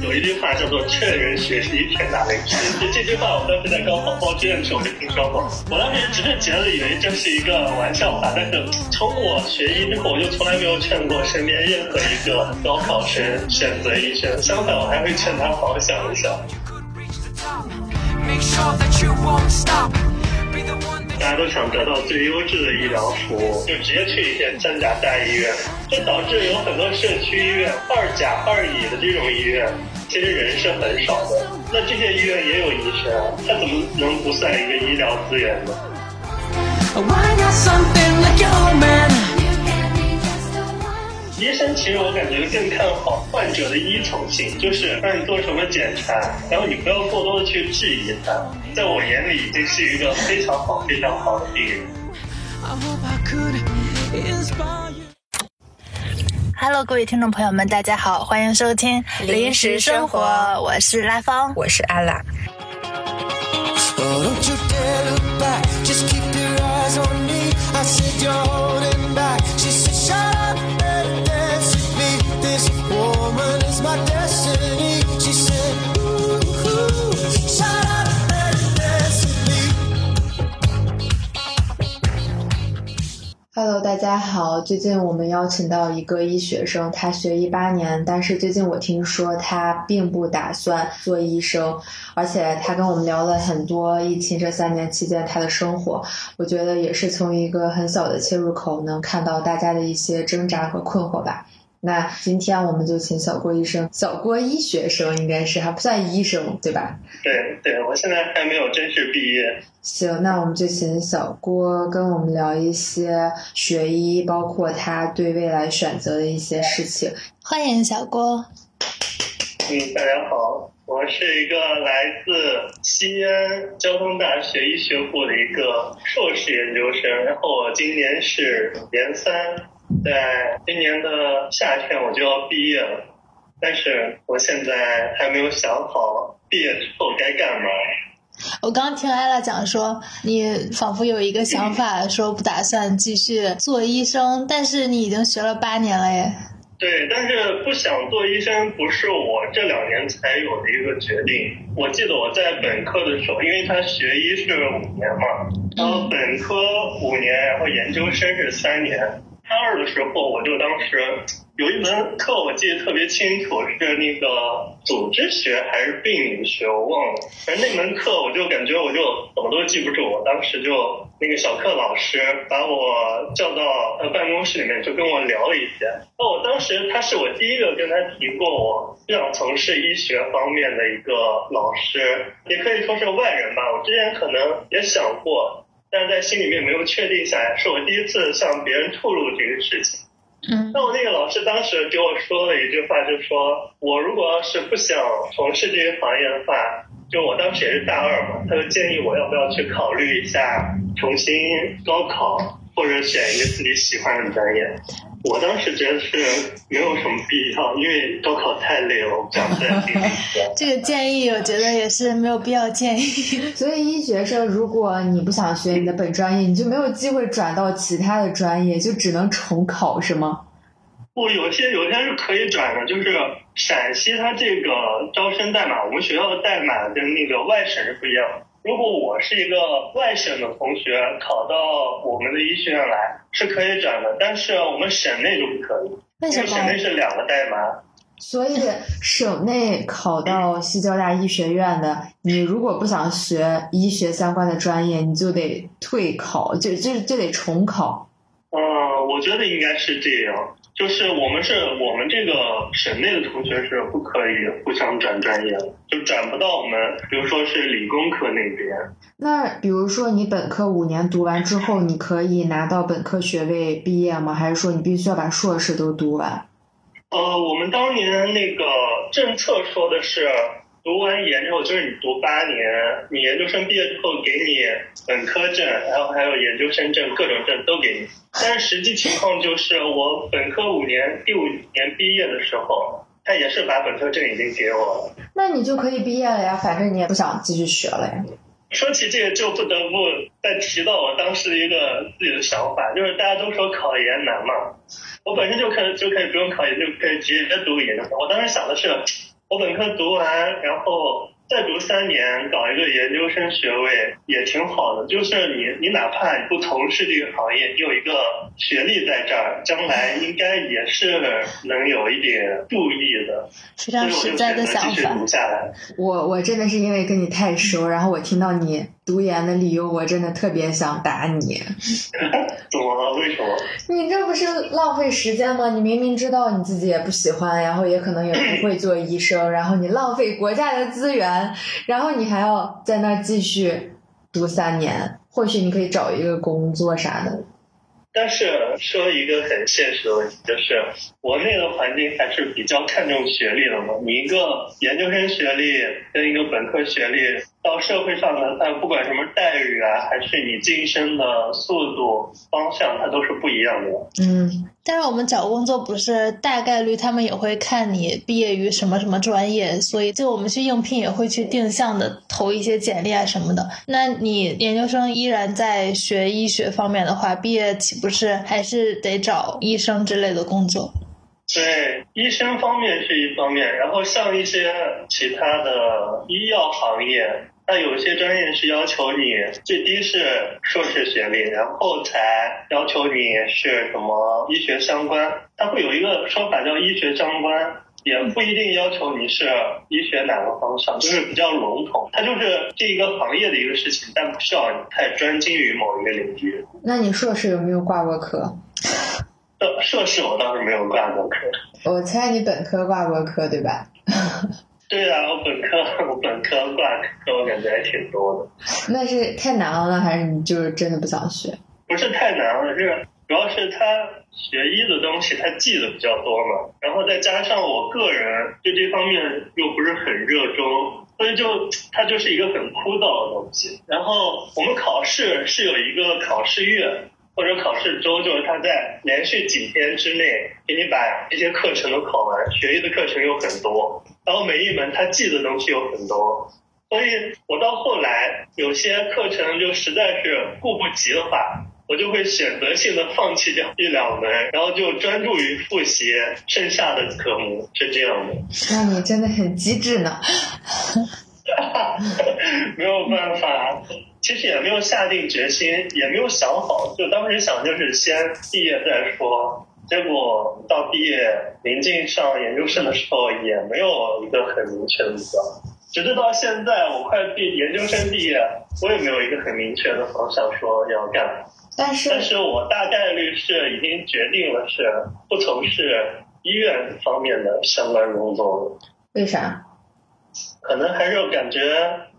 有一句话叫做“劝人学习，天打雷劈”。就这句话，我当时在高考报志愿的时候就听说过。我当时只是觉得以为这是一个玩笑话，但是从我学医之后，我就从来没有劝过身边任何一个高考生选择医生。相反，我还会劝他好好想一想。大家都想得到最优质的医疗服务，就直接去一些三甲大医院，这导致有很多社区医院、二甲、二乙的这种医院，其实人是很少的。那这些医院也有医生，他怎么能不算一个医疗资源呢？医生其实我感觉更看好患者的依从性，就是让你做什么检查，然后你不要过多的去质疑他，在我眼里已经是一个非常好、非常好的病人。Hello，各位听众朋友们，大家好，欢迎收听《临时生活》，我是拉芳，我是阿拉。Hello，大家好。最近我们邀请到一个医学生，他学医八年，但是最近我听说他并不打算做医生，而且他跟我们聊了很多疫情这三年期间他的生活。我觉得也是从一个很小的切入口，能看到大家的一些挣扎和困惑吧。那今天我们就请小郭医生，小郭医学生应该是还不算医生对吧？对对，我现在还没有正式毕业。行，那我们就请小郭跟我们聊一些学医，包括他对未来选择的一些事情。欢迎小郭。嗯，大家好，我是一个来自西安交通大学医学部的一个硕士研究生，然后我今年是研三。在今年的夏天我就要毕业了，但是我现在还没有想好毕业之后该干嘛。我刚听艾拉讲说，你仿佛有一个想法，说不打算继续做医生，但是你已经学了八年了耶。对，但是不想做医生不是我这两年才有的一个决定。我记得我在本科的时候，因为他学医是五年嘛，然后本科五年，然后研究生是三年。大二的时候，我就当时有一门课，我记得特别清楚，是那个组织学还是病理学，我忘了。反正那门课，我就感觉我就怎么都记不住。我当时就那个小课老师把我叫到呃办公室里面，就跟我聊了一些。那我当时他是我第一个跟他提过我想从事医学方面的一个老师，也可以说是外人吧。我之前可能也想过。但是在心里面没有确定下来，是我第一次向别人透露这个事情。嗯，那我那个老师当时给我说了一句话，就说我如果要是不想从事这个行业的话，就我当时也是大二嘛，他就建议我要不要去考虑一下重新高考。或者选一个自己喜欢的专业，我当时觉得是没有什么必要，因为高考太累了，我不想再经历。这个建议我觉得也是没有必要建议。所以医学生，如果你不想学你的本专业，你就没有机会转到其他的专业，就只能重考，是吗？不，有些有些是可以转的，就是陕西它这个招生代码，我们学校的代码跟那个外省是不一样的。如果我是一个外省的同学，考到我们的医学院来是可以转的，但是我们省内就不可以，为什么？省内是两个代码。所以省内考到西交大医学院的，你如果不想学医学相关的专业，你就得退考，就就就得重考。嗯，我觉得应该是这样。就是我们是我们这个省内的同学是不可以互相转专业的，就转不到我们，比如说是理工科那边。那比如说你本科五年读完之后，你可以拿到本科学位毕业吗？还是说你必须要把硕士都读完？呃，我们当年那个政策说的是。读完研之后，就是你读八年，你研究生毕业之后给你本科证，然后还有研究生证，各种证都给你。但是实际情况就是，我本科五年，第五年毕业的时候，他也是把本科证已经给我了。那你就可以毕业了呀，反正你也不想继续学了呀。说起这个，就不得不再提到我当时的一个自己的想法，就是大家都说考研难嘛，我本身就可以就可以不用考研，就可以直接读研究生。我当时想的是，我本科读完，然后。再读三年，搞一个研究生学位也挺好的。就是你，你哪怕你不从事这个行业，你有一个学历在这儿，将来应该也是能有一点助益的。非常实在的想法。我我真的是因为跟你太熟，然后我听到你。读研的理由，我真的特别想打你。怎么了？为什么？你这不是浪费时间吗？你明明知道你自己也不喜欢，然后也可能也不会做医生，然后你浪费国家的资源，然后你还要在那继续读三年，或许你可以找一个工作啥的。但是说一个很现实的问题，就是国内的环境还是比较看重学历的嘛。你一个研究生学历跟一个本科学历到社会上呢，它不管什么待遇啊，还是你晋升的速度方向，它都是不一样的。嗯。但是我们找工作不是大概率，他们也会看你毕业于什么什么专业，所以就我们去应聘也会去定向的投一些简历啊什么的。那你研究生依然在学医学方面的话，毕业岂不是还是得找医生之类的工作？对，医生方面是一方面，然后像一些其他的医药行业。那有些专业是要求你最低是硕士学历，然后才要求你是什么医学相关。它会有一个说法叫医学相关，也不一定要求你是医学哪个方向，就是比较笼统。它就是这一个行业的一个事情，但不需要你太专精于某一个领域。那你硕士有没有挂过科？呃，硕士我倒是没有挂过科。我猜你本科挂过科，对吧？对啊，我本科我本科挂科，我感觉还挺多的。那是太难了呢，还是你就是真的不想学？不是太难了，是主要是他学医的东西他记得比较多嘛，然后再加上我个人对这方面又不是很热衷，所以就它就是一个很枯燥的东西。然后我们考试是有一个考试月。或者考试周就是他在连续几天之内给你把这些课程都考完，学医的课程有很多，然后每一门他记的东西有很多，所以我到后来有些课程就实在是顾不及的话，我就会选择性的放弃掉一两门，然后就专注于复习剩下的科目，是这样的。那你真的很机智呢。没有办法。其实也没有下定决心，也没有想好，就当时想就是先毕业再说。结果到毕业临近上研究生的时候，也没有一个很明确的目标。直至到现在，我快毕研究生毕业，我也没有一个很明确的方向说要干嘛。但是，但是我大概率是已经决定了是不从事医院方面的相关工作了。为啥？可能还是感觉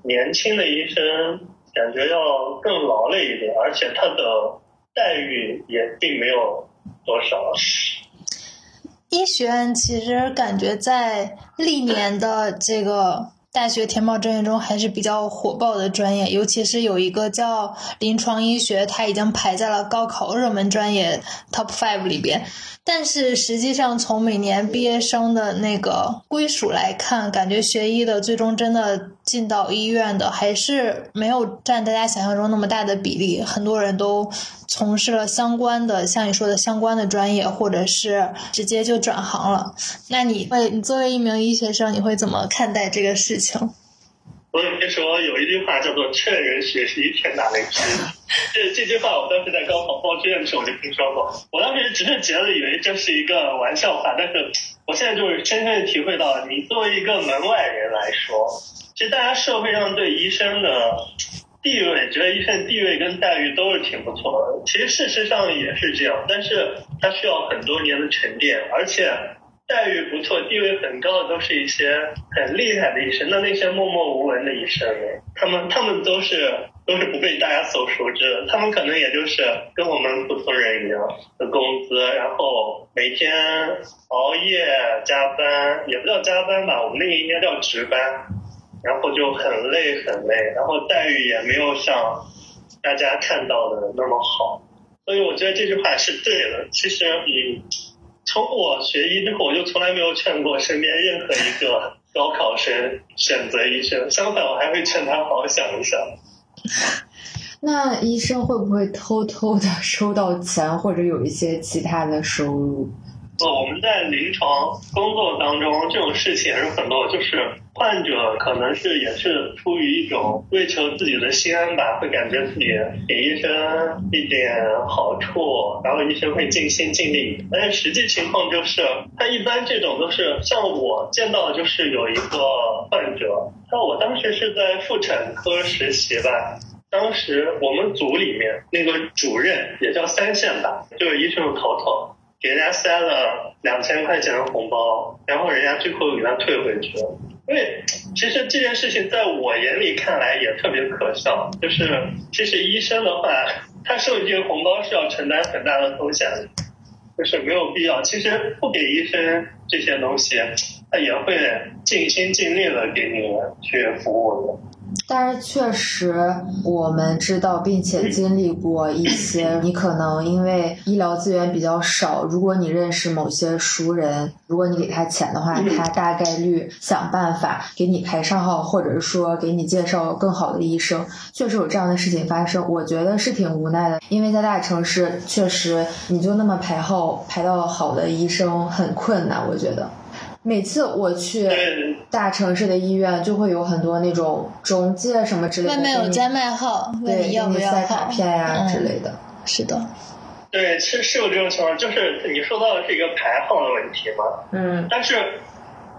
年轻的医生。感觉要更劳累一点，而且他的待遇也并没有多少。医学院其实感觉在历年的这个大学填报专业中还是比较火爆的专业，尤其是有一个叫临床医学，它已经排在了高考热门专业 top five 里边。但是实际上，从每年毕业生的那个归属来看，感觉学医的最终真的进到医院的，还是没有占大家想象中那么大的比例。很多人都从事了相关的，像你说的相关的专业，或者是直接就转行了。那你会，你作为一名医学生，你会怎么看待这个事情？我跟你说，有一句话叫做“劝人学习，天打雷劈”。这这句话，我当时在高考报志愿的时候我就听说过。我当时只是觉得以为这是一个玩笑话，但是我现在就是深深的体会到，你作为一个门外人来说，其实大家社会上对医生的地位，觉得医生地位跟待遇都是挺不错的。其实事实上也是这样，但是它需要很多年的沉淀，而且。待遇不错、地位很高的都是一些很厉害的医生，那那些默默无闻的医生，他们他们都是都是不被大家所熟知的，他们可能也就是跟我们普通人一样的工资，然后每天熬夜加班，也不叫加班吧，我们那个应该叫值班，然后就很累很累，然后待遇也没有像大家看到的那么好，所以我觉得这句话是对的。其实，嗯。从我学医之后，我就从来没有劝过身边任何一个高考生选择医生。相反，我还会劝他好好想一想，那医生会不会偷偷的收到钱，或者有一些其他的收入？呃我们在临床工作当中，这种事情也是很多，就是患者可能是也是出于一种为求自己的心安吧，会感觉自己给医生一点好处，然后医生会尽心尽力。但是实际情况就是，他一般这种都是像我见到的，就是有一个患者，那我当时是在妇产科实习吧，当时我们组里面那个主任也叫三线吧，就是医生的头头。给人家塞了两千块钱的红包，然后人家最后给他退回去了。因为其实这件事情在我眼里看来也特别可笑，就是其实医生的话，他收这些红包是要承担很大的风险的，就是没有必要。其实不给医生这些东西，他也会尽心尽力的给你去服务的。但是确实，我们知道并且经历过一些，你可能因为医疗资源比较少，如果你认识某些熟人，如果你给他钱的话，他大概率想办法给你排上号，或者是说给你介绍更好的医生。确实有这样的事情发生，我觉得是挺无奈的，因为在大城市，确实你就那么排号排到好的医生很困难，我觉得。每次我去大城市的医院，就会有很多那种中介什么之类的，外面有加卖号，对，要不要卡片呀之类的。是的，对，是是有这种情况，就是你说到的是一个排号的问题嘛。嗯。但是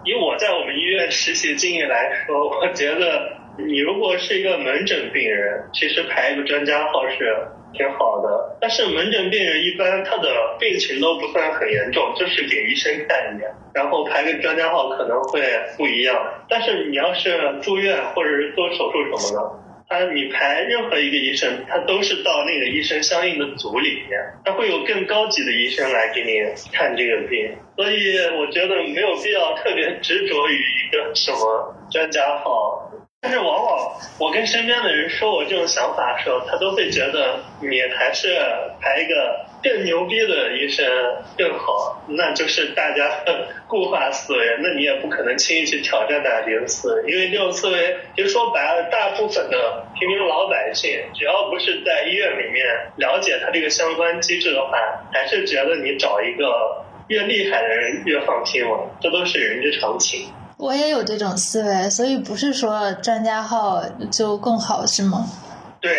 以我在我们医院实习经验来说，我觉得你如果是一个门诊病人，其实排一个专家号是。挺好的，但是门诊病人一般他的病情都不算很严重，就是给医生看一眼，然后排个专家号可能会不一样。但是你要是住院或者是做手术什么的，他你排任何一个医生，他都是到那个医生相应的组里面，他会有更高级的医生来给你看这个病，所以我觉得没有必要特别执着于一个什么专家号。但是往往我跟身边的人说我这种想法的时候，他都会觉得你还是排一个更牛逼的医生更好，那就是大家 固化思维，那你也不可能轻易去挑战大家这个思维，因为这种思维，其实说白了，大部分的平民老百姓，只要不是在医院里面了解他这个相关机制的话，还是觉得你找一个越厉害的人越放心嘛，这都是人之常情。我也有这种思维，所以不是说专家号就更好是吗？对，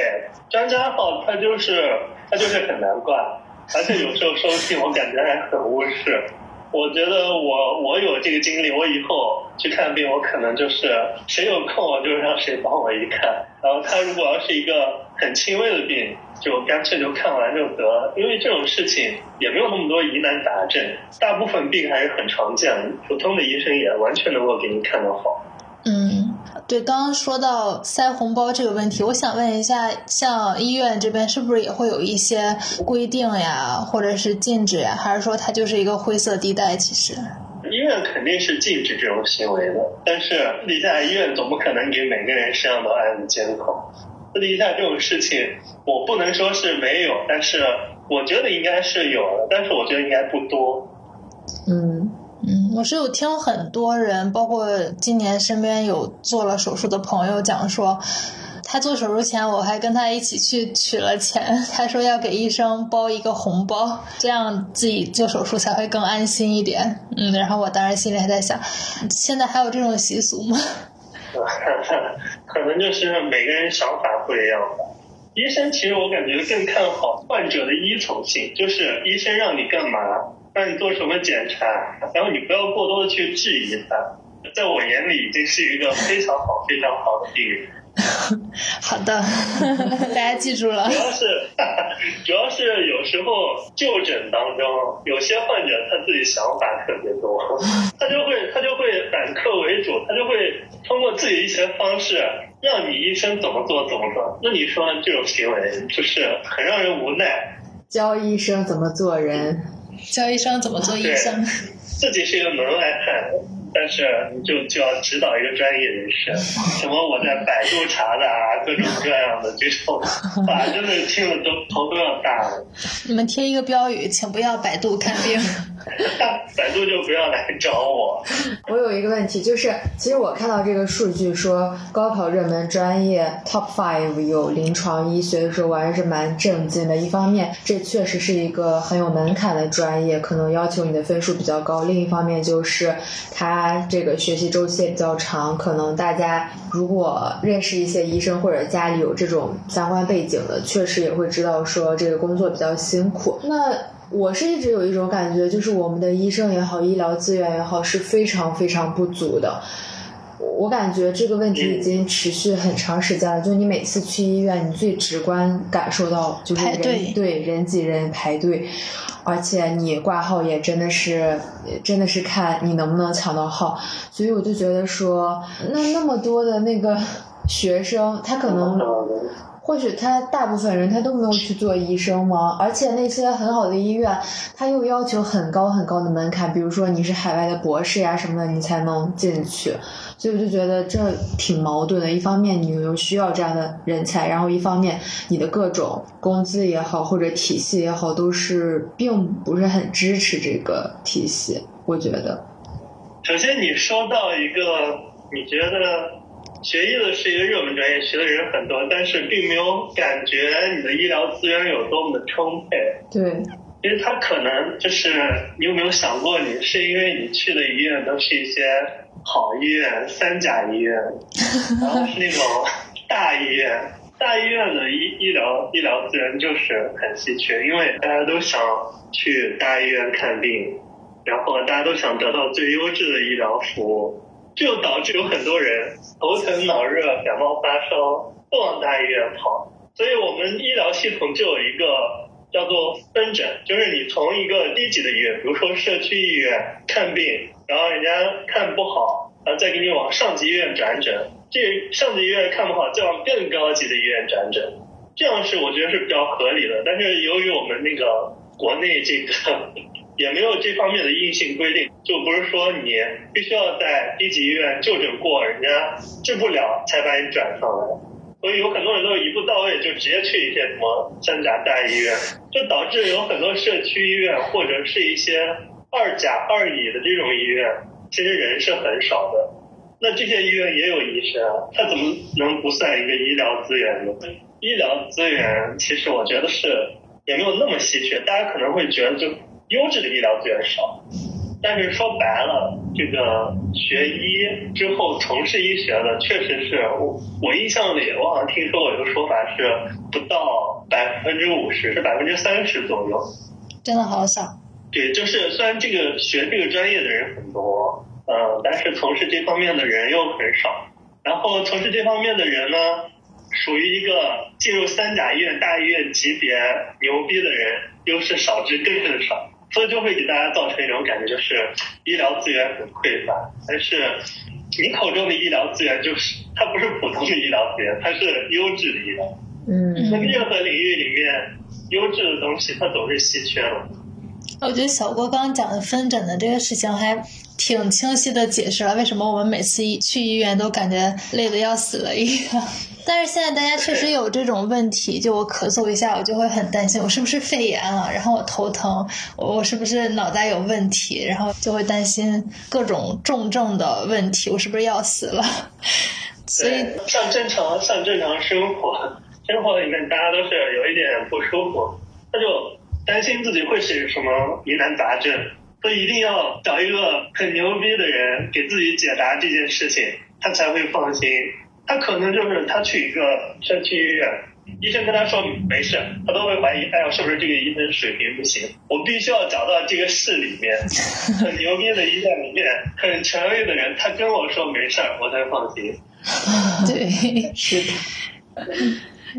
专家号它就是它就是很难挂，而且有时候收信我感觉还很无视。我觉得我我有这个经历，我以后去看病，我可能就是谁有空我就让谁帮我一看。然后他如果要是一个很轻微的病，就干脆就看完就得了，因为这种事情也没有那么多疑难杂症，大部分病还是很常见的，普通的医生也完全能够给你看得好。嗯，对，刚刚说到塞红包这个问题，我想问一下，像医院这边是不是也会有一些规定呀，或者是禁止呀，还是说它就是一个灰色地带？其实，医院肯定是禁止这种行为的，但是私底下医院总不可能给每个人身上都安监控。私底下这种事情，我不能说是没有，但是我觉得应该是有的，但是我觉得应该不多。嗯。嗯，我是有听很多人，包括今年身边有做了手术的朋友讲说，他做手术前我还跟他一起去取了钱，他说要给医生包一个红包，这样自己做手术才会更安心一点。嗯，然后我当时心里还在想，现在还有这种习俗吗？可能就是每个人想法不一样的。医生其实我感觉更看好患者的依从性，就是医生让你干嘛。让你做什么检查，然后你不要过多的去质疑他，在我眼里已经是一个非常好、非常好的病人。好的，大家记住了。主要是，主要是有时候就诊当中，有些患者他自己想法特别多，他就会他就会反客为主，他就会通过自己的一些方式让你医生怎么做怎么做。那你说这种行为就是很让人无奈。教医生怎么做人。教医生怎么做医生？自己是一个门外汉，但是你就就要指导一个专业人士。什么我在百度查的啊，各种各样的这种话，真的听了都头都要大了。你们贴一个标语，请不要百度看病。百度就不要来找我。我有一个问题，就是其实我看到这个数据说高考热门专业 top five 有临床医学的时候，我还是蛮震惊的。一方面，这确实是一个很有门槛的专业，可能要求你的分数比较高；另一方面，就是它这个学习周期也比较长，可能大家如果认识一些医生或者家里有这种相关背景的，确实也会知道说这个工作比较辛苦。那我是一直有一种感觉，就是我们的医生也好，医疗资源也好，是非常非常不足的。我感觉这个问题已经持续很长时间了。就你每次去医院，你最直观感受到就是人对人挤人排队，而且你挂号也真的是真的是看你能不能抢到号。所以我就觉得说，那那么多的那个 学生，他可能。或许他大部分人他都没有去做医生吗？而且那些很好的医院，他又要求很高很高的门槛，比如说你是海外的博士呀什么的，你才能进去。所以我就觉得这挺矛盾的。一方面你又需要这样的人才，然后一方面你的各种工资也好或者体系也好，都是并不是很支持这个体系。我觉得，首先你说到一个，你觉得。学医的是一个热门专业，学的人很多，但是并没有感觉你的医疗资源有多么的充沛。对，因为他可能就是你有没有想过，你是因为你去的医院都是一些好医院、三甲医院，然后是那种大医院，大医院的医医疗医疗资源就是很稀缺，因为大家都想去大医院看病，然后大家都想得到最优质的医疗服务。就导致有很多人头疼脑热、感冒发烧都往大医院跑，所以我们医疗系统就有一个叫做分诊，就是你从一个低级的医院，比如说社区医院看病，然后人家看不好，然后再给你往上级医院转诊，这上级医院看不好，再往更高级的医院转诊，这样是我觉得是比较合理的。但是由于我们那个国内这个。也没有这方面的硬性规定，就不是说你必须要在一级医院就诊过，人家治不了才把你转上来。所以有很多人都一步到位，就直接去一些什么三甲大医院，就导致有很多社区医院或者是一些二甲、二乙的这种医院，其实人是很少的。那这些医院也有医生，他怎么能不算一个医疗资源呢？医疗资源其实我觉得是也没有那么稀缺，大家可能会觉得就。优质的医疗资源少，但是说白了，这个学医之后从事医学的，确实是我我印象里，我好像听说过一个说法是不到百分之五十，是百分之三十左右，真的好少。对，就是虽然这个学这个专业的人很多，嗯，但是从事这方面的人又很少。然后从事这方面的人呢，属于一个进入三甲医院、大医院级别牛逼的人，又是少之更更少。所以就会给大家造成一种感觉，就是医疗资源很匮乏。但是你口中的医疗资源，就是它不是普通的医疗资源，它是优质的医疗。嗯。那任何领域里面，优质的东西它总是稀缺的。我觉得小郭刚刚讲的分诊的这个事情，还挺清晰的解释了为什么我们每次去医院都感觉累得要死了一样。但是现在大家确实有这种问题，就我咳嗽一下，我就会很担心，我是不是肺炎了？然后我头疼，我我是不是脑袋有问题？然后就会担心各种重症的问题，我是不是要死了？所以像正常像正常生活，生活里面大家都是有一点不舒服，他就担心自己会是什么疑难杂症，所以一定要找一个很牛逼的人给自己解答这件事情，他才会放心。他可能就是他去一个社区医院，医生跟他说没事，他都会怀疑，哎呀，是不是这个医生水平不行？我必须要找到这个市里面很牛逼的医院里面很权威的人，他跟我说没事，我才放心。对，是的，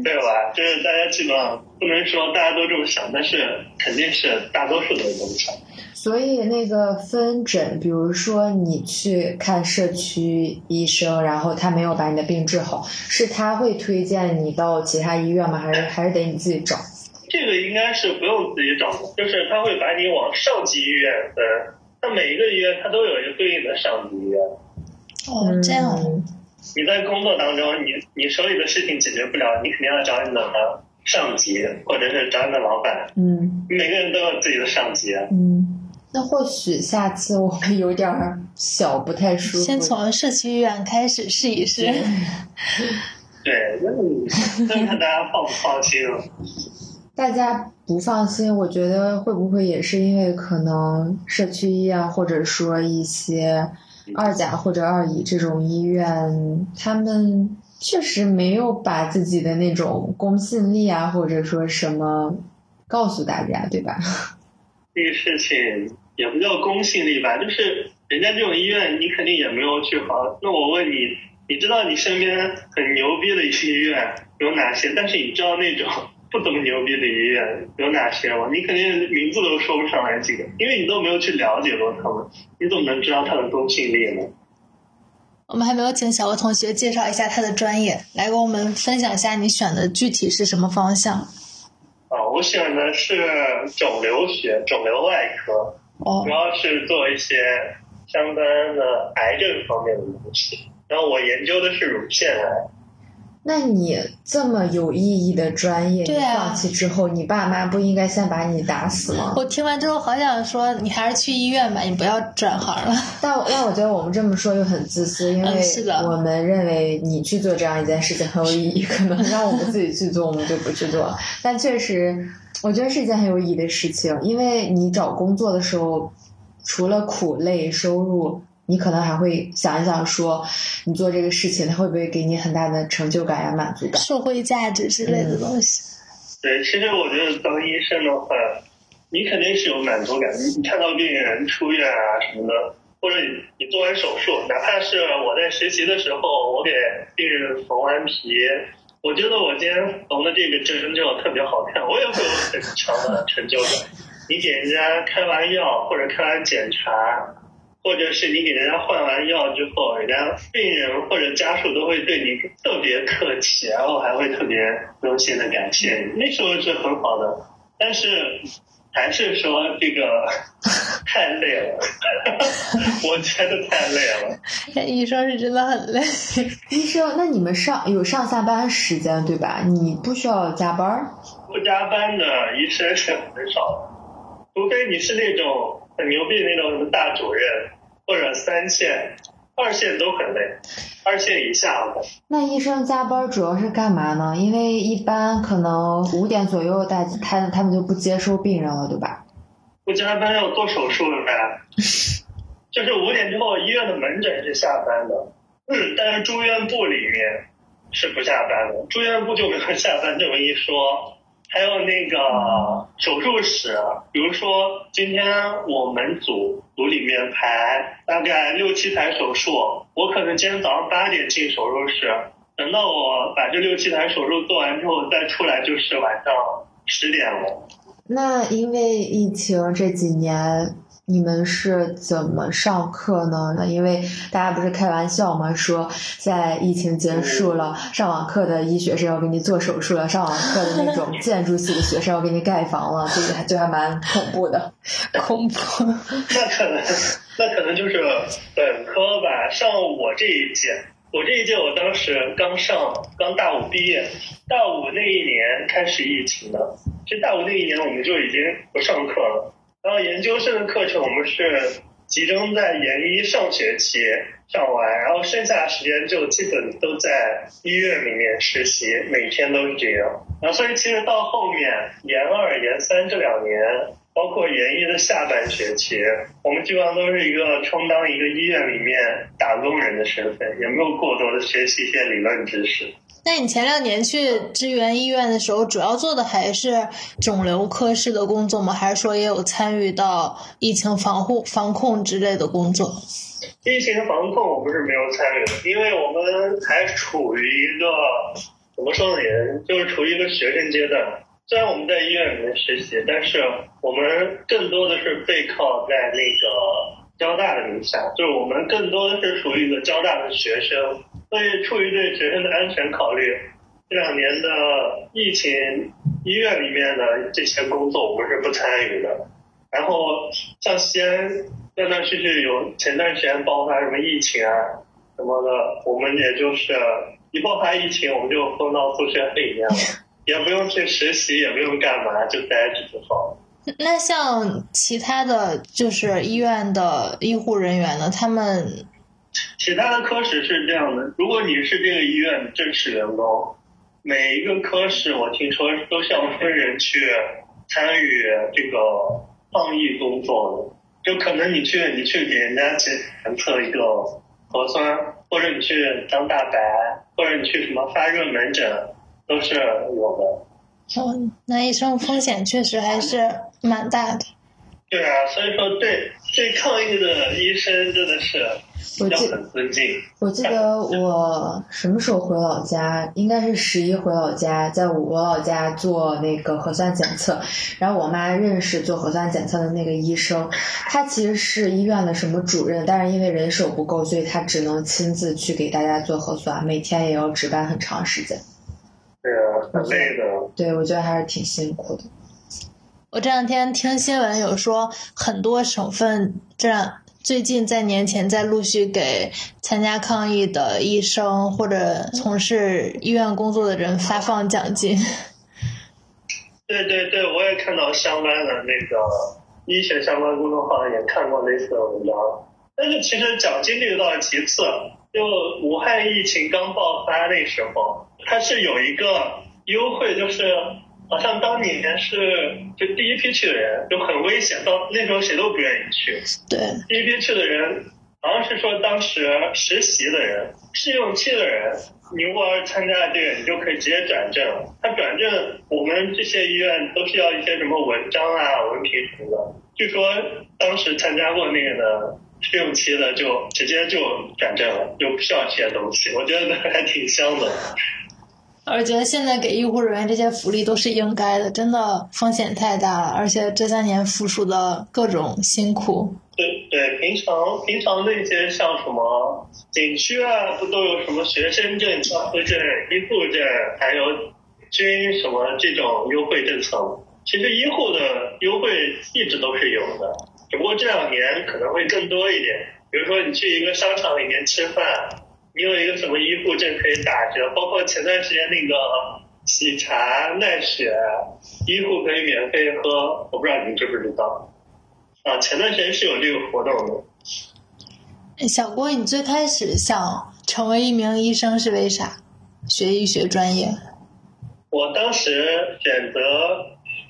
对吧？就是大家基本上不能说大家都这么想，但是肯定是大多数都是这么想。所以那个分诊，比如说你去看社区医生，然后他没有把你的病治好，是他会推荐你到其他医院吗？还是还是得你自己找？这个应该是不用自己找的，就是他会把你往上级医院分。他每一个医院他都有一个对应的上级医院。哦，这样。你在工作当中，你你手里的事情解决不了，你肯定要找你的上级，或者是找你的老板。嗯。每个人都有自己的上级。嗯。那或许下次我们有点儿小不太舒服。先从社区医院开始试一试。对，那看大家放不放心了。大家不放心，我觉得会不会也是因为可能社区医院或者说一些二甲或者二乙这种医院，他们确实没有把自己的那种公信力啊，或者说什么告诉大家，对吧？这个事情也不叫公信力吧，就是人家这种医院，你肯定也没有去好。那我问你，你知道你身边很牛逼的一些医院有哪些？但是你知道那种 不怎么牛逼的医院有哪些吗？你肯定名字都说不上来几个，因为你都没有去了解过他们，你怎么能知道他的公信力呢？我们还没有请小鹅同学介绍一下他的专业，来给我们分享一下你选的具体是什么方向？啊，我选的是肿瘤学、肿瘤外科，哦主，要是做一些相关的癌症方面的东西。然后我研究的是乳腺癌。那你这么有意义的专业，你对啊放弃之后，你爸妈不应该先把你打死吗？我听完之后好想说，你还是去医院吧，你不要转行了。但但我觉得我们这么说又很自私，因为嗯是的我们认为你去做这样一件事情很有意义，可能让我们自己去做，我们就不去做。但确实，我觉得是一件很有意义的事情，因为你找工作的时候，除了苦累收入，你可能还会想一想说，你做这个事情，它会不会给你很大的成就感呀、满足感？社会价值之类的东西。对，其实我觉得当医生的话，你肯定是有满足感。你你看到病人出院啊什么的，或者你你做完手术，哪怕是我在实习的时候，我给病人缝完皮，我觉得我今天缝的这个针就特别好看，我也会有很强的成就感。你给人家开完药或者开完检查，或者是你给人家换完药之后，人家病人或者家属都会对你特别客气，然后还会特别衷心的感谢你，那时候是很好的。但是还是说这个 太累了，我觉得太累了。医生是真的很累。医生，那你们上有上下班时间对吧？你不需要加班儿？不加班的医生是很少的，除非你是那种很牛逼的那种什么大主任或者三线、二线都很累，二线以下的。那医生加班主要是干嘛呢？因为一般可能五点左右大他他们就不接收病人了，对吧？不加班要做手术的呗，就是五点之后医院的门诊是下班的，嗯，但是住院部里面是不下班的，住院部就没有下班这么一说。还有那个手术室，比如说今天我们组组里面排大概六七台手术，我可能今天早上八点进手术室，等到我把这六七台手术做完之后再出来就是晚上十点了。那因为疫情这几年，你们是怎么上课呢？那因为大家不是开玩笑吗？说在疫情结束了，上网课的医学生要给你做手术了，上网课的那种建筑系的学生要给你盖房了，这个就还蛮恐怖的。恐怖。那可能，那可能就是本科吧。上我这一届，我这一届我当时刚上，刚大五毕业，大五那一年开始疫情的。其实大五那一年我们就已经不上课了，然后研究生的课程我们是集中在研一上学期上完，然后剩下的时间就基本都在医院里面实习，每天都是这样。然后所以其实到后面研二、研三这两年。包括研一的下半学期，我们基本上都是一个充当一个医院里面打工人的身份，也没有过多的学习一些理论知识。那你前两年去支援医院的时候，主要做的还是肿瘤科室的工作吗？还是说也有参与到疫情防护、防控之类的工作？疫情防控我们是没有参与的，因为我们还处于一个怎么说呢，就是处于一个学生阶段。虽然我们在医院里面实习，但是我们更多的是背靠在那个交大的名下，就是我们更多的是属于一个交大的学生，所以出于对学生的安全考虑，这两年的疫情医院里面的这些工作我们是不参与的。然后像西安断断续续有前段时间爆发什么疫情啊什么的，我们也就是一爆发疫情我们就封到宿舍里面了。也不用去实习，也不用干嘛，就待着就好了。那像其他的就是医院的医护人员呢？他们其他的科室是这样的，如果你是这个医院正式员工，每一个科室我听说都是要分人去参与这个抗疫工作的，就可能你去你去给人家检测一个核酸，或者你去当大白，或者你去什么发热门诊，都是有的。哦，那医生风险确实还是蛮大的。对啊，所以说对对抗疫的医生真的是要我记很尊敬。我记得我什么时候回老家？应该是十一回老家，在我老家做那个核酸检测。然后我妈认识做核酸检测的那个医生，他其实是医院的什么主任，但是因为人手不够，所以他只能亲自去给大家做核酸，每天也要值班很长时间。对啊，很累的。对，我觉得还是挺辛苦的。我这两天听新闻有说，很多省份这样最近在年前在陆续给参加抗疫的医生或者从事医院工作的人发放奖金。对对对，我也看到相关的那个医学相关公众号，也看过类似的文章。但是其实奖金这个倒是其次，就武汉疫情刚爆发那时候，它是有一个优惠，就是好像当年是就第一批去的人就很危险，到那时候谁都不愿意去。对，第一批去的人，好像是说当时实习的人、试用期的人，你如果要是参加这个，你就可以直接转正。他转正，我们这些医院都是要一些什么文章啊、文凭什么的。据说当时参加过那个的试用期的，就直接就转正了，就不需要这些东西。我觉得还挺香的。我觉得现在给医护人员这些福利都是应该的，真的风险太大了，而且这三年付出的各种辛苦。对对，平常平常那些像什么景区啊，不都有什么学生证、教师证、医护证，还有军什么这种优惠政策吗？其实医护的优惠一直都是有的，只不过这两年可能会更多一点。比如说你去一个商场里面吃饭，你有一个什么医护证可以打折，包括前段时间那个喜茶、奈雪，医护可以免费喝，我不知道你们知不知道。啊，前段时间是有这个活动的。小郭，你最开始想成为一名医生是为啥？学医学专业？我当时选择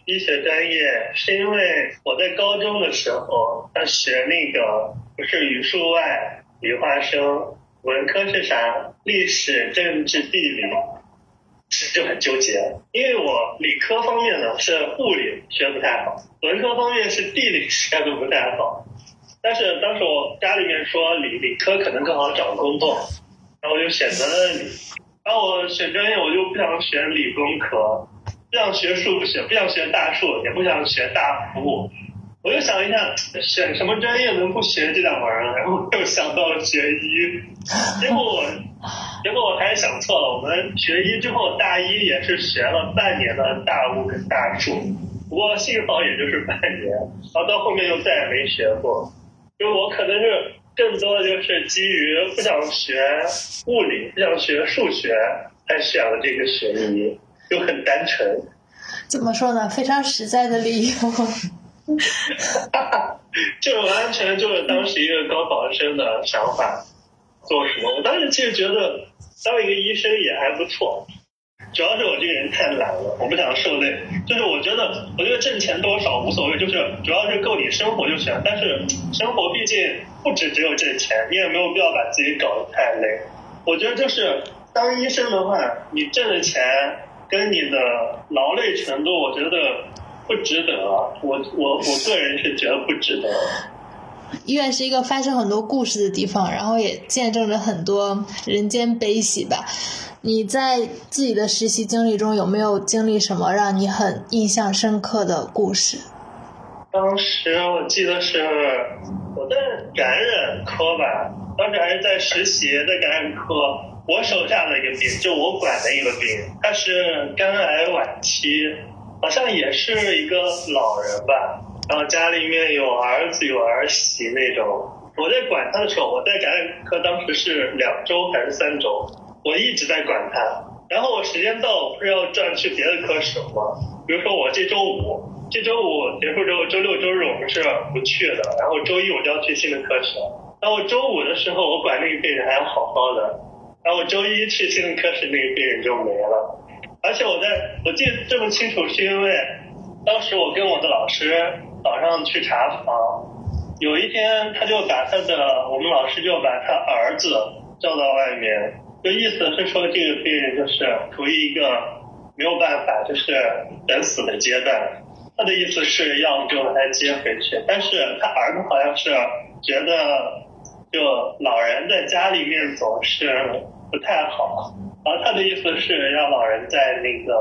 医学专业，是因为我在高中的时候，他学那个不是语数外、理化生，文科是啥？历史、政治、地理，其实就很纠结。因为我理科方面呢是物理学不太好，文科方面是地理学的不太好。但是当时我家里面说理理科可能更好找工作，然后我就选择了理。然后我选专业，我就不想选理工科，不想学数学，不想学大数，也不想学大服务。我就想一下，选什么专业能不学这两门呢？然后又想到了学医，结果我，结果我还是想错了。我们学医之后，大一也是学了半年的大物跟大数，不过幸好也就是半年，然后到后面又再也没学过。就我可能是更多的就是基于不想学物理，不想学数学，才选了这个学医，就很单纯。怎么说呢？非常实在的理由。哈 哈这完全就是当时一个高考生的想法，做什么？我当时其实觉得当一个医生也还不错，主要是我这个人太懒了，我不想受累。就是我觉得，我觉得挣钱多少无所谓，就是主要是够你生活就行。但是生活毕竟不止只有挣钱，你也没有必要把自己搞得太累。我觉得就是当医生的话，你挣的钱跟你的劳累程度，我觉得。不值得，我我我个人是觉得不值得。医院是一个发生很多故事的地方，然后也见证着很多人间悲喜吧。你在自己的实习经历中有没有经历什么让你很印象深刻的故事？当时我记得是我在感染科吧，当时还是在实习，在感染科，我手下的一个病，就我管的一个病，他是肝癌晚期。好像也是一个老人吧，然后家里面有儿子有儿媳那种。我在管他的时候，我在感染科当时是两周还是三周，我一直在管他。然后我时间到，我不是要转去别的科室吗？比如说我这周五，这周五结束之后，周六周日我们是不去的，然后周一我就要去新的科室。然后周五的时候，我管那个病人还要好好的，然后周一去新的科室，那个病人就没了。而且我在我记得这么清楚，是因为当时我跟我的老师早上去查房，有一天他就把他的我们老师就把他儿子叫到外面，就意思是说这个病人就是处于一个没有办法就是等死的阶段，他的意思是要就把他接回去，但是他儿子好像是觉得就老人在家里面总是不太好。然后他的意思是让老人在那个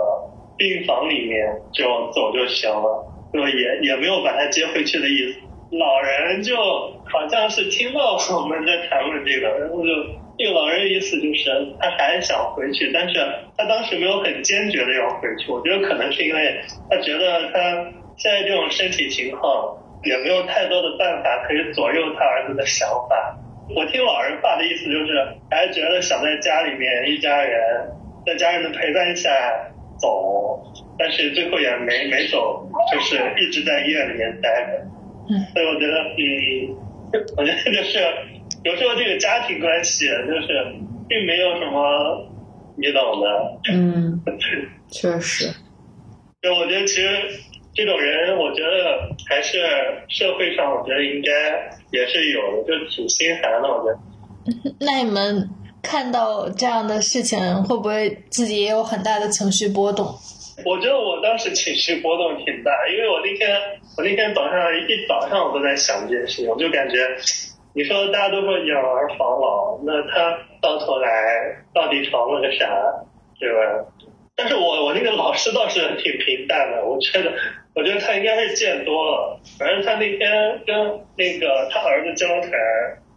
病房里面就走就行了，就也也没有把他接回去的意思。老人就好像是听到我们在谈论这个，然后就这个老人的意思就是他还想回去，但是他当时没有很坚决的要回去。我觉得可能是因为他觉得他现在这种身体情况也没有太多的办法可以左右他儿子的想法。我听老人话的意思就是，还是觉得想在家里面一家人，在家人的陪伴下走，但是最后也没没走，就是一直在医院里面待着。嗯，所以我觉得，嗯，我觉得就是有时候这个家庭关系就是并没有什么你懂的。嗯，确实。对，我觉得其实。这种人，我觉得还是社会上，我觉得应该也是有的，就挺心寒的。我觉得。那你们看到这样的事情，会不会自己也有很大的情绪波动？我觉得我当时情绪波动挺大，因为我那天我那天早上一早上我都在想这件事情，我就感觉，你说大家都说养儿防老，那他到头来到底防了个啥，对吧？但是我我那个老师倒是挺平淡的，我觉得。我觉得他应该是见多了，反正他那天跟那个他儿子交谈，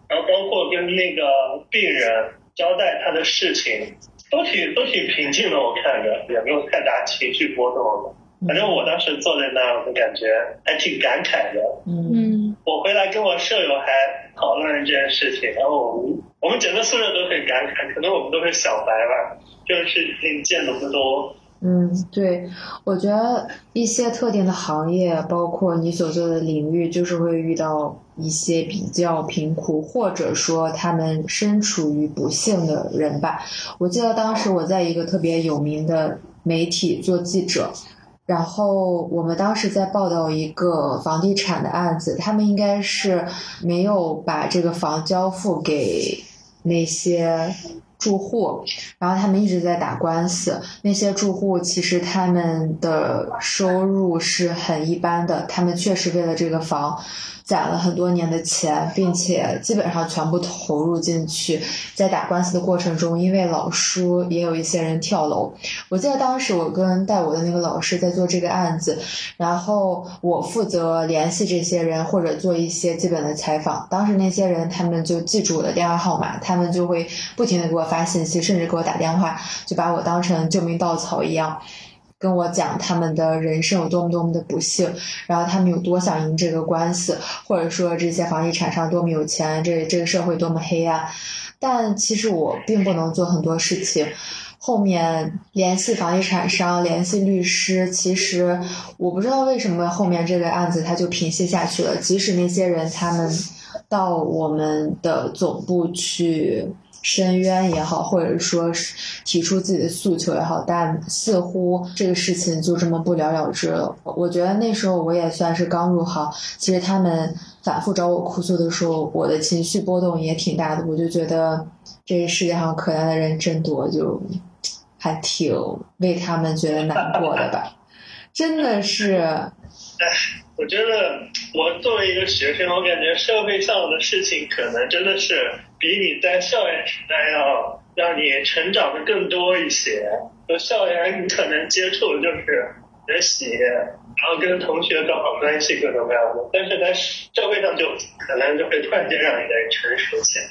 然后包括跟那个病人交代他的事情，都挺都挺平静的。我看着也没有太大情绪波动的。反正我当时坐在那儿，我感觉还挺感慨的。嗯，我回来跟我舍友还讨论这件事情，然后我们我们整个宿舍都很感慨，可能我们都是小白吧，就是事情见的不多。嗯，对，我觉得一些特定的行业，包括你所做的领域，就是会遇到一些比较贫苦，或者说他们身处于不幸的人吧。我记得当时我在一个特别有名的媒体做记者，然后我们当时在报道一个房地产的案子，他们应该是没有把这个房交付给那些。住户，然后他们一直在打官司。那些住户其实他们的收入是很一般的，他们确实为了这个房。攒了很多年的钱，并且基本上全部投入进去，在打官司的过程中，因为老叔也有一些人跳楼。我记得当时我跟带我的那个老师在做这个案子，然后我负责联系这些人或者做一些基本的采访。当时那些人他们就记住我的电话号码，他们就会不停的给我发信息，甚至给我打电话，就把我当成救命稻草一样。跟我讲他们的人生有多么多么的不幸，然后他们有多想赢这个官司，或者说这些房地产商多么有钱，这这个社会多么黑暗。但其实我并不能做很多事情。后面联系房地产商，联系律师，其实我不知道为什么后面这个案子它就平息下去了。即使那些人他们到我们的总部去。申冤也好，或者说是提出自己的诉求也好，但似乎这个事情就这么不了了之了。我觉得那时候我也算是刚入行，其实他们反复找我哭诉的时候，我的情绪波动也挺大的。我就觉得这个世界上可怜的人真多，就还挺为他们觉得难过的吧。真的是，哎，我觉得我作为一个学生，我感觉社会上的事情可能真的是。比你在校园时代要让你成长的更多一些。就校园你可能接触的就是学习，然后跟同学搞好关系，各种各样的。但是在社会上就可能就会突然间让一个人成熟起来。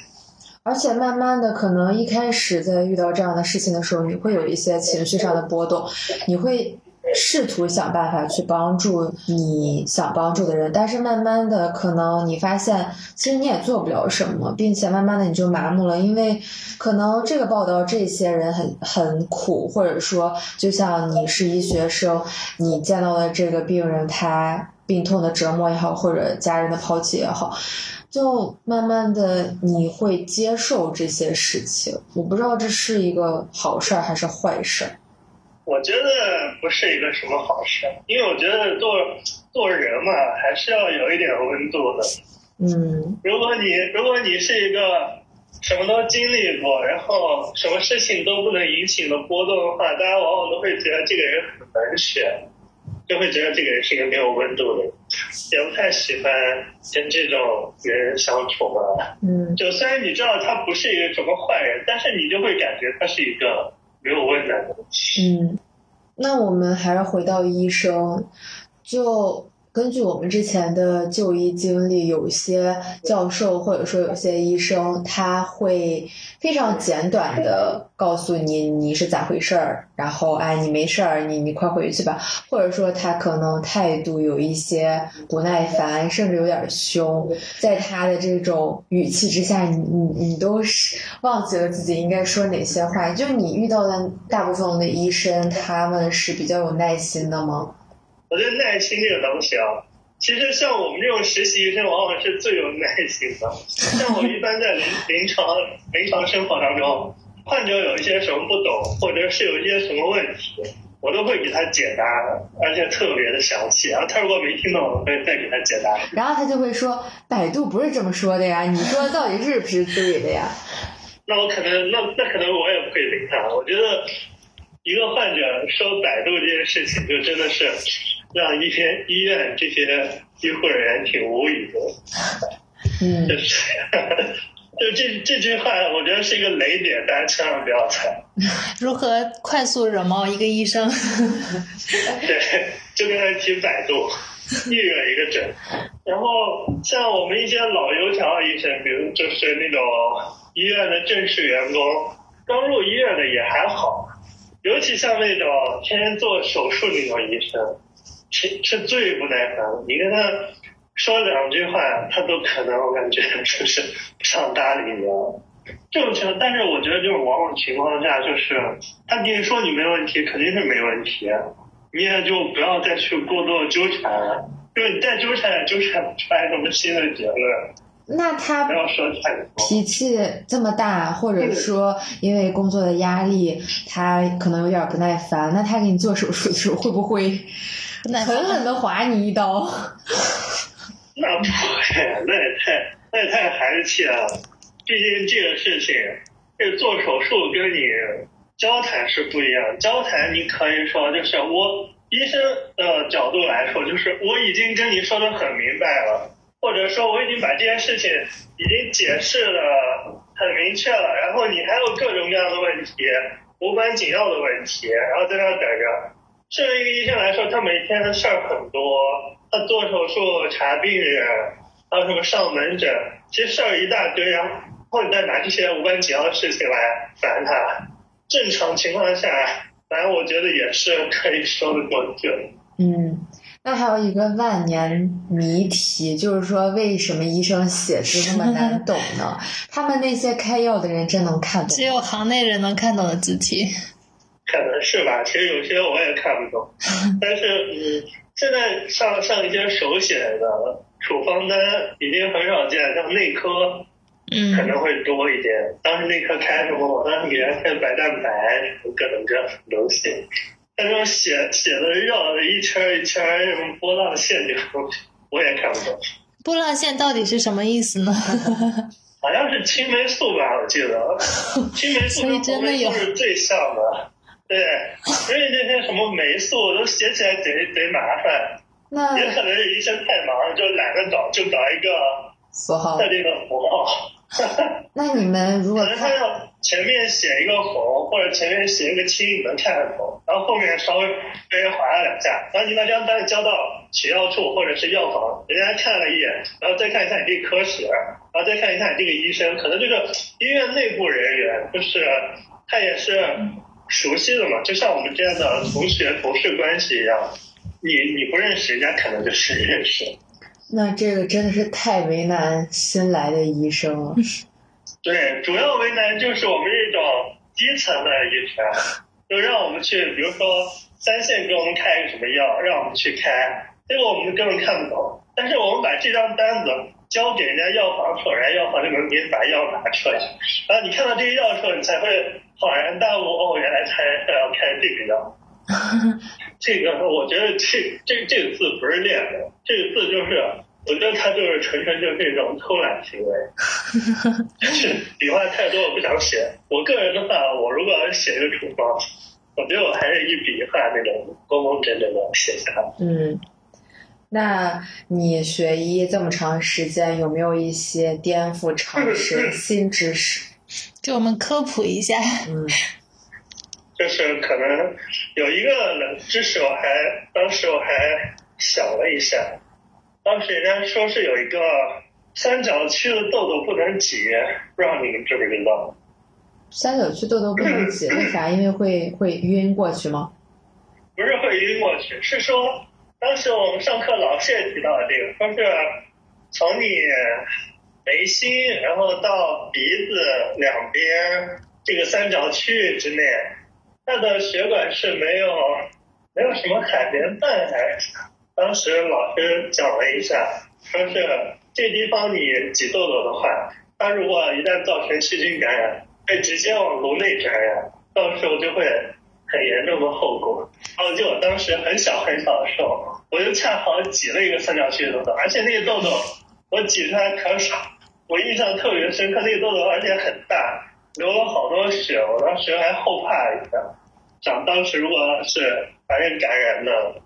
而且慢慢的，可能一开始在遇到这样的事情的时候，你会有一些情绪上的波动，你会试图想办法去帮助你想帮助的人，但是慢慢的，可能你发现其实你也做不了什么，并且慢慢的你就麻木了，因为可能这个报道这些人很很苦，或者说就像你是医学生，你见到的这个病人他病痛的折磨也好，或者家人的抛弃也好。就慢慢的你会接受这些事情，我不知道这是一个好事儿还是坏事儿。我觉得不是一个什么好事，因为我觉得做做人嘛，还是要有一点温度的。嗯，如果你如果你是一个什么都经历过，然后什么事情都不能引起的波动的话，大家往往都会觉得这个人很冷血。就会觉得这个人是一个没有温度的，也不太喜欢跟这种人相处嘛。嗯，就虽然你知道他不是一个什么坏人，但是你就会感觉他是一个没有温暖的。嗯，那我们还是回到医生，就。根据我们之前的就医经历，有些教授或者说有些医生，他会非常简短的告诉你你是咋回事儿，然后哎你没事儿，你你快回去吧，或者说他可能态度有一些不耐烦，甚至有点凶，在他的这种语气之下，你你你都是忘记了自己应该说哪些话。就你遇到的大部分的医生，他们是比较有耐心的吗？我觉得耐心这个东西啊，其实像我们这种实习医生，往往是最有耐心的。像我一般在临 临床临床生活当中，患者有一些什么不懂，或者是有一些什么问题，我都会给他解答，而且特别的详细。然后他如果没听懂，我会再给他解答。然后他就会说：“百度不是这么说的呀，你说的到底是不是对的呀？”那我可能，那那可能我也不会理他。我觉得一个患者说百度这件事情，就真的是。让一些医院这些医护人员挺无语的，嗯，就是，就这这句话，我觉得是一个雷点，大家千万不要踩。如何快速惹毛一个医生？对，就跟他提百度，一惹一个准。然后像我们一些老油条医生，比如就是那种医院的正式员工，刚入医院的也还好，尤其像那种天天做手术那种医生。是是最不耐烦，你跟他说两句话，他都可能我感觉就是不想搭理你。这种情况，但是我觉得就是往往情况下，就是他跟你说你没问题，肯定是没问题，你也就不要再去过多纠缠了，因为你再纠缠也纠缠不出来什么新的结论。那他不要说太多，脾气这么大，或者说因为工作的压力，他可能有点不耐烦。那他给你做手术的时候，会不会？狠狠的划你一刀，那不会，那也太那也太孩子气了。毕竟这个事情，这做手术跟你交谈是不一样。交谈你可以说，就是我医生的角度来说，就是我已经跟你说的很明白了，或者说我已经把这件事情已经解释的很明确了，然后你还有各种各样的问题，无关紧要的问题，然后在那等着。作为一个医生来说，他每天的事儿很多，他做手术、查病人，还有什么上门诊，其实事儿一大堆，然后你再拿这些无关紧要的事情来烦他，正常情况下，反正我觉得也是可以说得过去。嗯，那还有一个万年谜题，就是说为什么医生写字那么难懂呢？他们那些开药的人真能看懂？只有行内人能看懂的字体。可能是吧，其实有些我也看不懂，但是嗯，现在上上一些手写的处方单已经很少见，像内科，嗯，可能会多一点。当时内科开什么，我当时给人开白蛋白什么，各种各样的东西。他那种写写的绕了一圈一圈什么波浪线这种东西，我也看不懂。波浪线到底是什么意思呢？好像是青霉素吧，我记得。青霉素跟红霉素是最像的。对，所以那些什么霉素都写起来贼贼麻烦。那也可能是医生太忙，就懒得找，就找一个符号特定的符号。那你们如果可能他要前面写一个红，或者前面写一个青，你能看得懂，然后后面稍微被人划了两下，然后你把这张单交到取药处或者是药房，人家看了一眼，然后再看一下你这个科室，然后再看一下你这个医生，可能这个医院内部人员，就是他也是。熟悉的嘛，就像我们这样的同学同事关系一样，你你不认识人家，可能就是认识。那这个真的是太为难新来的医生了。对，主要为难就是我们这种基层的医生，就让我们去，比如说三线给我们开个什么药，让我们去开，结果我们根本看不懂。但是我们把这张单子交给人家药房时候，人家药房就能给你把药拿出来，然后你看到这个药的时候，你才会恍然大悟，哦，原来他要开这个药。这个我觉得这这这个字不是练的，这个字就是，我觉得他就是纯纯就是一种偷懒行为，就是笔画太多我不想写。我个人的话，我如果要写一个处方，我觉得我还是一笔一画那种工工整整的写下来。嗯，那你学医这么长时间，有没有一些颠覆常识新知识？给我们科普一下。嗯。就是可能有一个冷知识，我还当时我还想了一下，当时人家说是有一个三角区的痘痘不能挤，不知道你们知不知道？三角区痘痘不能挤，为啥？因为会会晕过去吗？不是会晕过去，是说当时我们上课老师也提到了这个，说是从你眉心然后到鼻子两边这个三角区域之内。它的血管是没有没有什么海绵蛋白，当时老师讲了一下，说是这地方你挤痘痘的话，它如果一旦造成细菌感染，会直接往颅内感染，到时候就会很严重的后果。然 后就我当时很小很小的时候，我就恰好挤了一个三角区痘痘，而且那个痘痘我挤出来可少，我印象特别深刻，那个痘痘而且很大。流了好多血，我当时还后怕一下，想当时如果是把人感染了，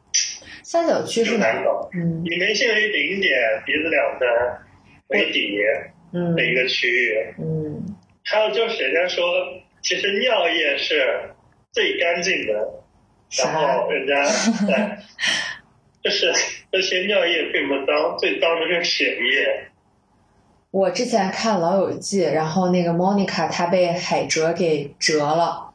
三角区是难搞。嗯，你眉心为顶点，鼻子两端为底的一个区域。嗯，还有就是人家说，其实尿液是最干净的，然后人家对，就是这些尿液并不脏，最脏的是血液。我之前看《老友记》，然后那个 Monica 她被海蜇给蛰了。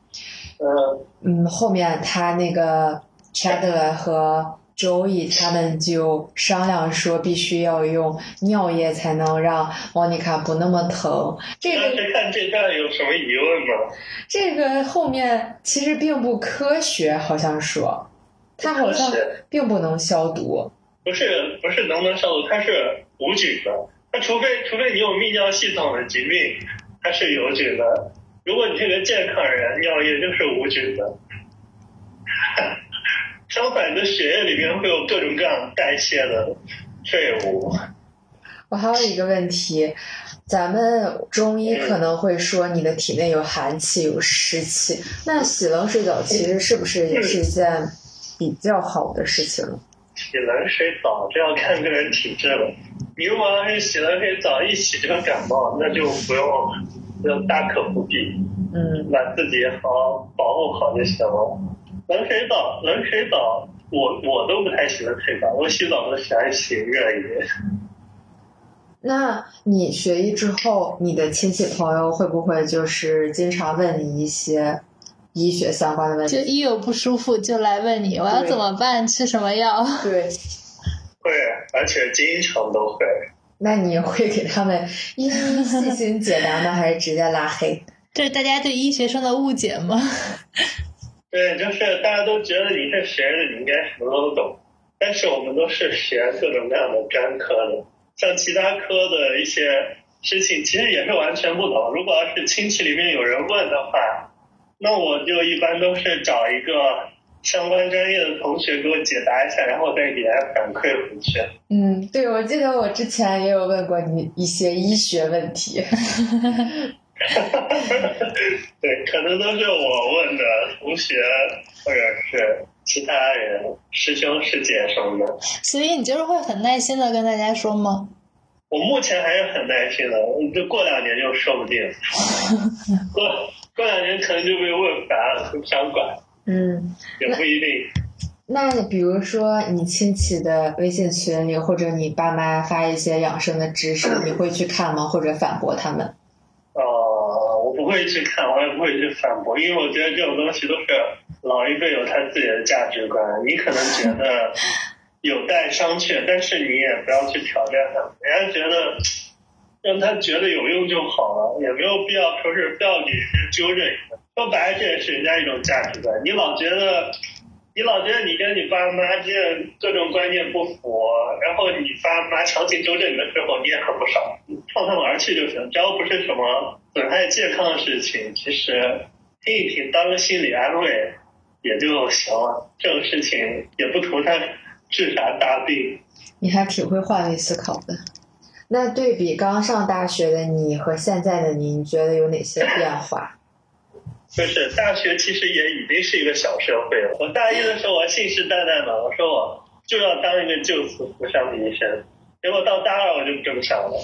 嗯。嗯，后面他那个 Chandler 和 Joey 他们就商量说，必须要用尿液才能让 Monica 不那么疼。这个看这段有什么疑问吗？这个后面其实并不科学，好像说，它好像并不能消毒。不是不是能不能消毒，它是无菌的。那除非除非你有泌尿系统的疾病，它是有菌的。如果你是个健康人，尿液就是无菌的。相反，你的血液里面会有各种各样代谢的废物。我还有一个问题，咱们中医可能会说你的体内有寒气、有湿气，那洗冷水澡其实是不是也是一件比较好的事情？洗冷水澡这要看个人体质了。你如果要是洗冷水澡一洗就感冒，那就不用，就大可不必。嗯，把自己好保护好就行了。冷水澡，冷水澡，我我都不太喜欢水澡，我洗澡都喜欢洗热水。那你学医之后，你的亲戚朋友会不会就是经常问你一些？医学相关的问题，就一有不舒服就来问你，我要怎么办？吃什么药？对，会，而且经常都会。那你会给他们一一细心解答吗？还是直接拉黑？这是大家对医学生的误解吗？对，就是大家都觉得你是学的，你应该什么都懂。但是我们都是学各种各样的专科的，像其他科的一些事情，其实也是完全不懂。如果要是亲戚里面有人问的话。那我就一般都是找一个相关专业的同学给我解答一下，然后再给他反馈回去。嗯，对，我记得我之前也有问过你一些医学问题。对，可能都是我问的同学或者是其他人师兄师姐什么的。所以你就是会很耐心的跟大家说吗？我目前还是很耐心的，就过两年就说不定。过。过两年可能就被问烦了，不想管。嗯，也不一定。那比如说你亲戚的微信群里，或者你爸妈发一些养生的知识，你会去看吗？或者反驳他们？呃，我不不会去看，我也不会去反驳，因为我觉得这种东西都是老一辈有他自己的价值观，你可能觉得有待商榷，但是你也不要去挑战他，人家觉得让他觉得有用就好了，也没有必要说是非要给人家纠正一下。说白了，这也是人家一种价值观，你老觉得。你老觉得你跟你爸妈这各种观念不符，然后你爸妈强行纠正你的时候，你也很不爽，放他们而去就行。只要不是什么损害健康的事情，其实听一听，当个心理安慰也就行了。这种事情也不图他治啥大病。你还挺会换位思考的。那对比刚上大学的你和现在的你，你觉得有哪些变化？就是大学其实也已经是一个小社会了。我大一的时候，我信誓旦旦的，我说我就要当一个救死扶伤的医生。结果到大二我就不这么想了。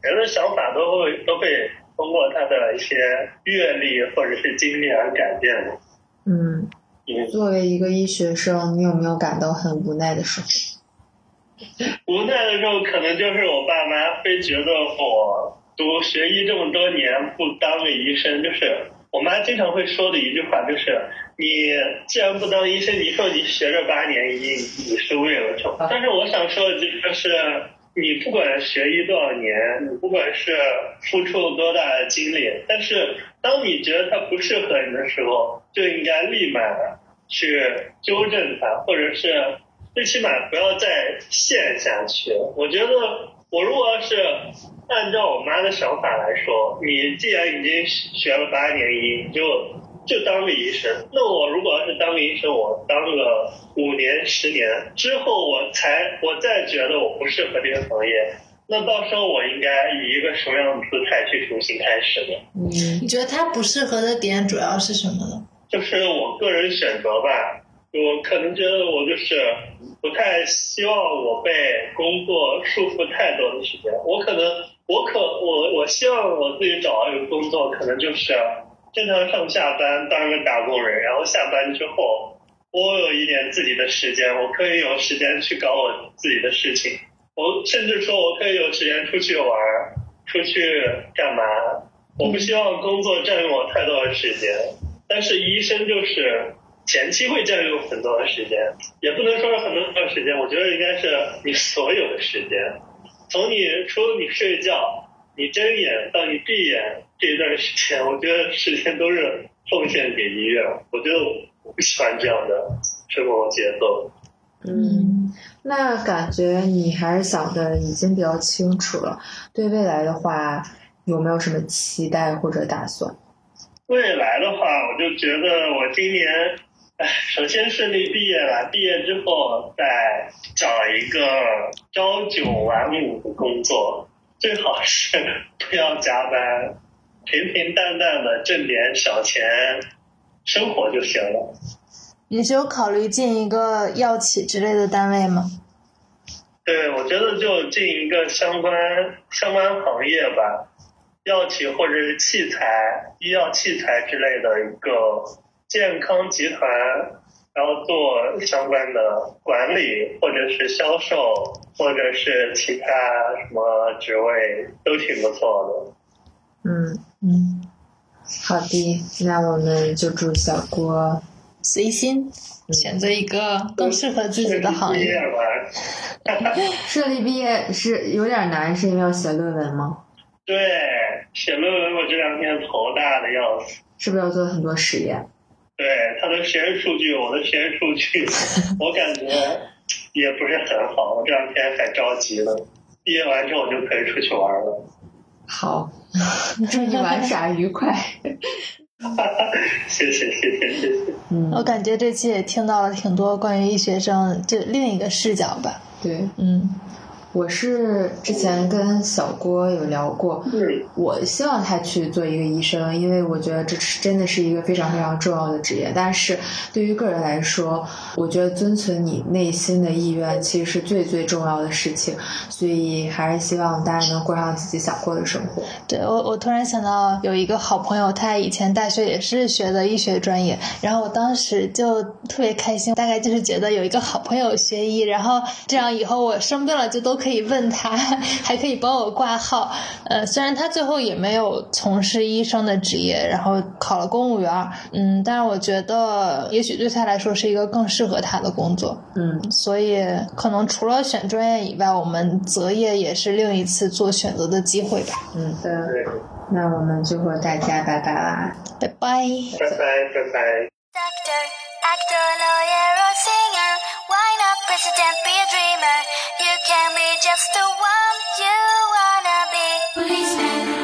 人的想法都会都会通过他的一些阅历或者是经历而改变的。嗯，作为一个医学生，你有没有感到很无奈的时候？无奈的时候，可能就是我爸妈会觉得我读学医这么多年不当个医生，就是。我妈经常会说的一句话就是：你既然不当医生，你说你学这八年医，你是为了什么？但是我想说的就是，你不管学医多少年，你不管是付出了多大的精力，但是当你觉得它不适合你的时候，就应该立马去纠正它，或者是最起码不要再陷下去。我觉得我如果是。按照我妈的想法来说，你既然已经学了八年医，你就就当个医生。那我如果要是当个医生，我当个五年、十年之后，我才我再觉得我不适合这个行业，那到时候我应该以一个什么样的姿态去重新开始呢？嗯，你觉得他不适合的点主要是什么呢？就是我个人选择吧。我可能觉得我就是不太希望我被工作束缚太多的时间。我可能，我可我我希望我自己找到一个工作，可能就是正常上下班当一个打工人，然后下班之后我有一点自己的时间，我可以有时间去搞我自己的事情。我甚至说我可以有时间出去玩，出去干嘛？我不希望工作占用我太多的时间。但是医生就是。前期会占用很多的时间，也不能说是很多的时间，我觉得应该是你所有的时间，从你除了你睡觉，你睁眼到你闭眼这一段时间，我觉得时间都是奉献给音乐。我觉得我不喜欢这样的生活节奏。嗯，那感觉你还是想的已经比较清楚了。对未来的话，有没有什么期待或者打算？未来的话，我就觉得我今年。首先顺利毕业了，毕业之后再找一个朝九晚五的工作，最好是不要加班，平平淡淡的挣点小钱，生活就行了。你是有考虑进一个药企之类的单位吗？对，我觉得就进一个相关相关行业吧，药企或者是器材、医药器材之类的一个。健康集团，然后做相关的管理，或者是销售，或者是其他什么职位，都挺不错的。嗯嗯，好的，那我们就祝小郭随心选择一个更适合自己的行业。顺利毕业是有点难，是因为要写论文吗？对，写论文我这两天头大的要死。是不是要做很多实验？对他的实验数据，我的实验数据，我感觉也不是很好。我这两天还着急呢，毕业完之后我就可以出去玩了。好，祝你玩耍愉快。谢谢谢谢谢谢。嗯，我感觉这期也听到了挺多关于医学生就另一个视角吧。对，嗯。我是之前跟小郭有聊过，我希望他去做一个医生，因为我觉得这是真的是一个非常非常重要的职业。但是对于个人来说，我觉得遵从你内心的意愿其实是最最重要的事情。所以还是希望大家能过上自己想过的生活。对我，我突然想到有一个好朋友，他以前大学也是学的医学专业，然后我当时就特别开心，大概就是觉得有一个好朋友学医，然后这样以后我生病了就都可以。可以问他，还可以帮我挂号。呃，虽然他最后也没有从事医生的职业，然后考了公务员，嗯，但是我觉得也许对他来说是一个更适合他的工作。嗯，所以可能除了选专业以外，我们择业也是另一次做选择的机会吧。嗯的，对，那我们就和大家拜拜啦。拜拜。拜拜拜拜。Doctor, actor, lawyer, or singer. Why not president? Be a dreamer. You can be just the one you wanna be. Policeman.